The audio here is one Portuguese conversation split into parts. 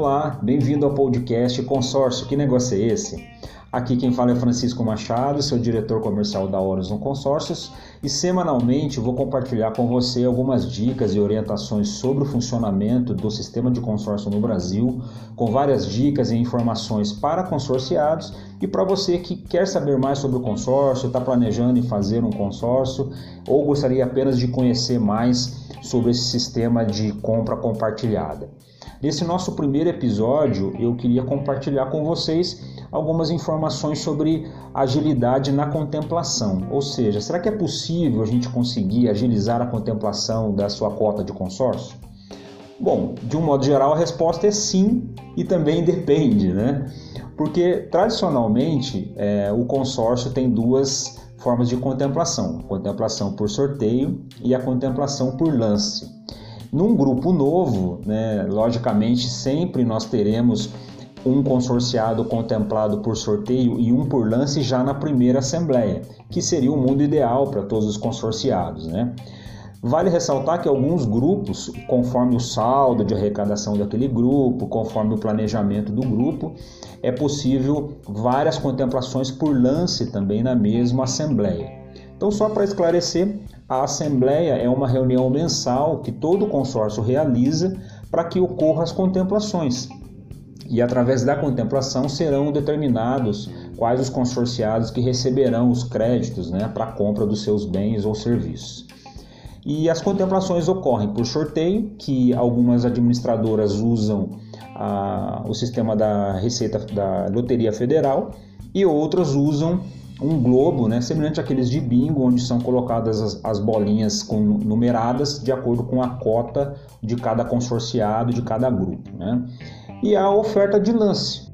Olá, bem-vindo ao podcast Consórcio. Que negócio é esse? Aqui quem fala é Francisco Machado, sou diretor comercial da Horizon Consórcios e semanalmente vou compartilhar com você algumas dicas e orientações sobre o funcionamento do sistema de consórcio no Brasil, com várias dicas e informações para consorciados e para você que quer saber mais sobre o consórcio, está planejando em fazer um consórcio ou gostaria apenas de conhecer mais sobre esse sistema de compra compartilhada. Nesse nosso primeiro episódio, eu queria compartilhar com vocês algumas informações sobre agilidade na contemplação. Ou seja, será que é possível a gente conseguir agilizar a contemplação da sua cota de consórcio? Bom, de um modo geral, a resposta é sim e também depende, né? Porque tradicionalmente é, o consórcio tem duas formas de contemplação: contemplação por sorteio e a contemplação por lance. Num grupo novo, né, logicamente, sempre nós teremos um consorciado contemplado por sorteio e um por lance já na primeira assembleia, que seria o mundo ideal para todos os consorciados, né? Vale ressaltar que alguns grupos, conforme o saldo de arrecadação daquele grupo, conforme o planejamento do grupo, é possível várias contemplações por lance também na mesma assembleia. Então, só para esclarecer, a assembleia é uma reunião mensal que todo consórcio realiza para que ocorram as contemplações. E através da contemplação serão determinados quais os consorciados que receberão os créditos né, para a compra dos seus bens ou serviços. E as contemplações ocorrem por sorteio, que algumas administradoras usam a, o sistema da Receita da Loteria Federal e outras usam um globo, né, semelhante àqueles de bingo, onde são colocadas as, as, bolinhas com, numeradas de acordo com a cota de cada consorciado, de cada grupo. Né? E a oferta de lance.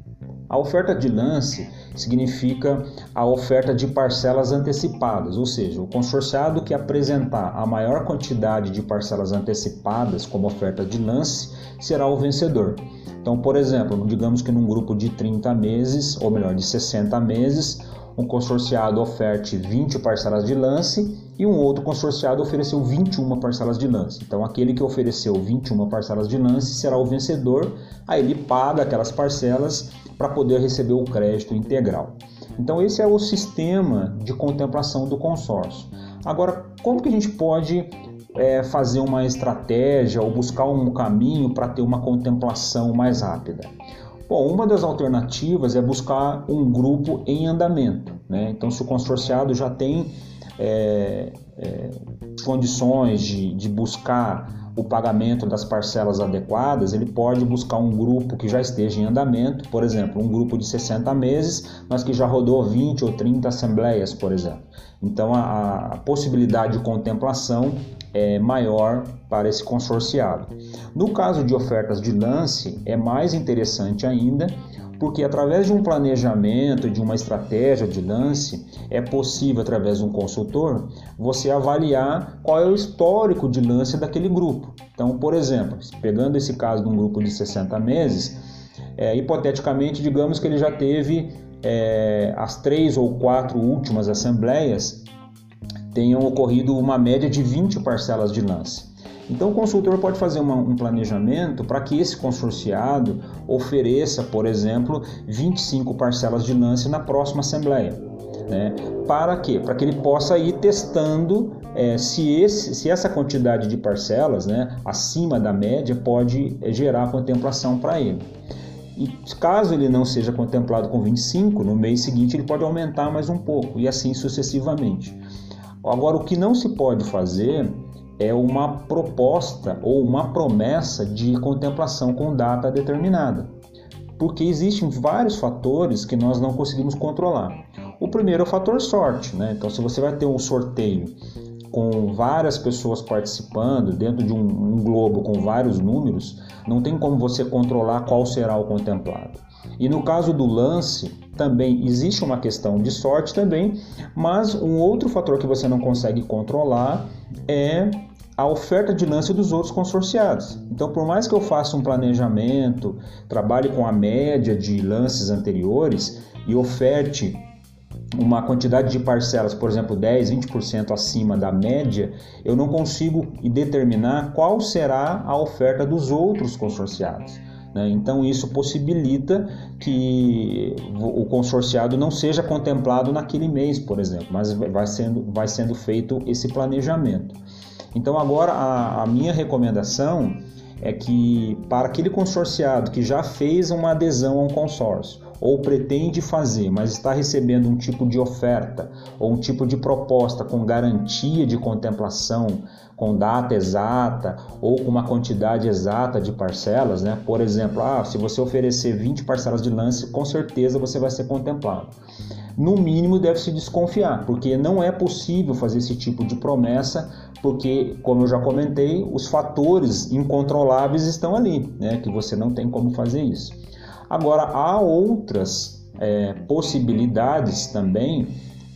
A oferta de lance significa a oferta de parcelas antecipadas, ou seja, o consorciado que apresentar a maior quantidade de parcelas antecipadas como oferta de lance será o vencedor. Então, por exemplo, digamos que num grupo de 30 meses, ou melhor, de 60 meses, um consorciado oferte 20 parcelas de lance e um outro consorciado ofereceu 21 parcelas de lance. Então, aquele que ofereceu 21 parcelas de lance será o vencedor, aí ele paga aquelas parcelas para poder receber o crédito integral. Então, esse é o sistema de contemplação do consórcio. Agora, como que a gente pode é, fazer uma estratégia ou buscar um caminho para ter uma contemplação mais rápida? Bom, uma das alternativas é buscar um grupo em andamento. Né? Então, se o consorciado já tem é, é, condições de, de buscar o pagamento das parcelas adequadas, ele pode buscar um grupo que já esteja em andamento, por exemplo, um grupo de 60 meses, mas que já rodou 20 ou 30 assembleias, por exemplo. Então, a, a possibilidade de contemplação é maior para esse consorciado. No caso de ofertas de lance, é mais interessante ainda, porque através de um planejamento, de uma estratégia de lance, é possível, através de um consultor, você avaliar qual é o histórico de lance daquele grupo. Então, por exemplo, pegando esse caso de um grupo de 60 meses, é, hipoteticamente, digamos que ele já teve é, as três ou quatro últimas assembleias tenham ocorrido uma média de 20 parcelas de lance. Então, o consultor pode fazer uma, um planejamento para que esse consorciado ofereça, por exemplo, 25 parcelas de lance na próxima assembleia. Né? Para quê? Para que ele possa ir testando é, se, esse, se essa quantidade de parcelas, né, acima da média, pode é, gerar contemplação para ele. E caso ele não seja contemplado com 25, no mês seguinte ele pode aumentar mais um pouco e assim sucessivamente. Agora, o que não se pode fazer é uma proposta ou uma promessa de contemplação com data determinada, porque existem vários fatores que nós não conseguimos controlar. O primeiro é o fator sorte, né? Então, se você vai ter um sorteio com várias pessoas participando dentro de um, um globo com vários números, não tem como você controlar qual será o contemplado. E no caso do lance, também existe uma questão de sorte também, mas um outro fator que você não consegue controlar é a oferta de lance dos outros consorciados. Então, por mais que eu faça um planejamento, trabalhe com a média de lances anteriores e oferte uma quantidade de parcelas, por exemplo, 10, 20% acima da média, eu não consigo determinar qual será a oferta dos outros consorciados. Né? Então, isso possibilita que o consorciado não seja contemplado naquele mês, por exemplo, mas vai sendo, vai sendo feito esse planejamento. Então, agora a, a minha recomendação é que para aquele consorciado que já fez uma adesão a um consórcio ou pretende fazer, mas está recebendo um tipo de oferta ou um tipo de proposta com garantia de contemplação, com data exata ou com uma quantidade exata de parcelas, né? Por exemplo, ah, se você oferecer 20 parcelas de lance, com certeza você vai ser contemplado. No mínimo deve se desconfiar, porque não é possível fazer esse tipo de promessa, porque, como eu já comentei, os fatores incontroláveis estão ali, né? Que você não tem como fazer isso. Agora, há outras é, possibilidades também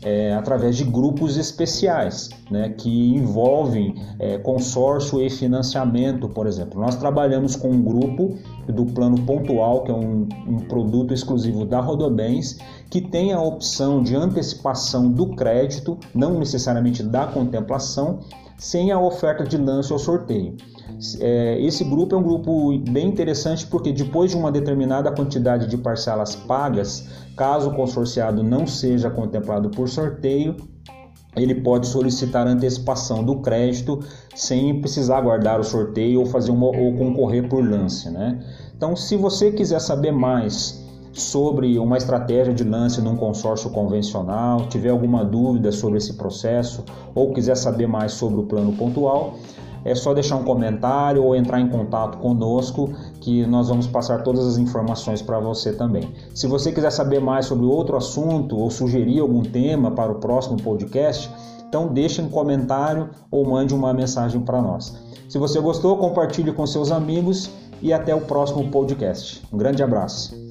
é, através de grupos especiais, né, que envolvem é, consórcio e financiamento, por exemplo. Nós trabalhamos com um grupo do Plano Pontual, que é um, um produto exclusivo da Rodobens, que tem a opção de antecipação do crédito, não necessariamente da contemplação, sem a oferta de lance ou sorteio. É, esse grupo é um grupo bem interessante porque depois de uma determinada quantidade de parcelas pagas, caso o consorciado não seja contemplado por sorteio, ele pode solicitar antecipação do crédito sem precisar aguardar o sorteio ou fazer uma, ou concorrer por lance, né? Então, se você quiser saber mais sobre uma estratégia de lance num consórcio convencional, tiver alguma dúvida sobre esse processo ou quiser saber mais sobre o plano pontual, é só deixar um comentário ou entrar em contato conosco que nós vamos passar todas as informações para você também. Se você quiser saber mais sobre outro assunto ou sugerir algum tema para o próximo podcast, então deixe um comentário ou mande uma mensagem para nós. Se você gostou, compartilhe com seus amigos e até o próximo podcast. Um grande abraço.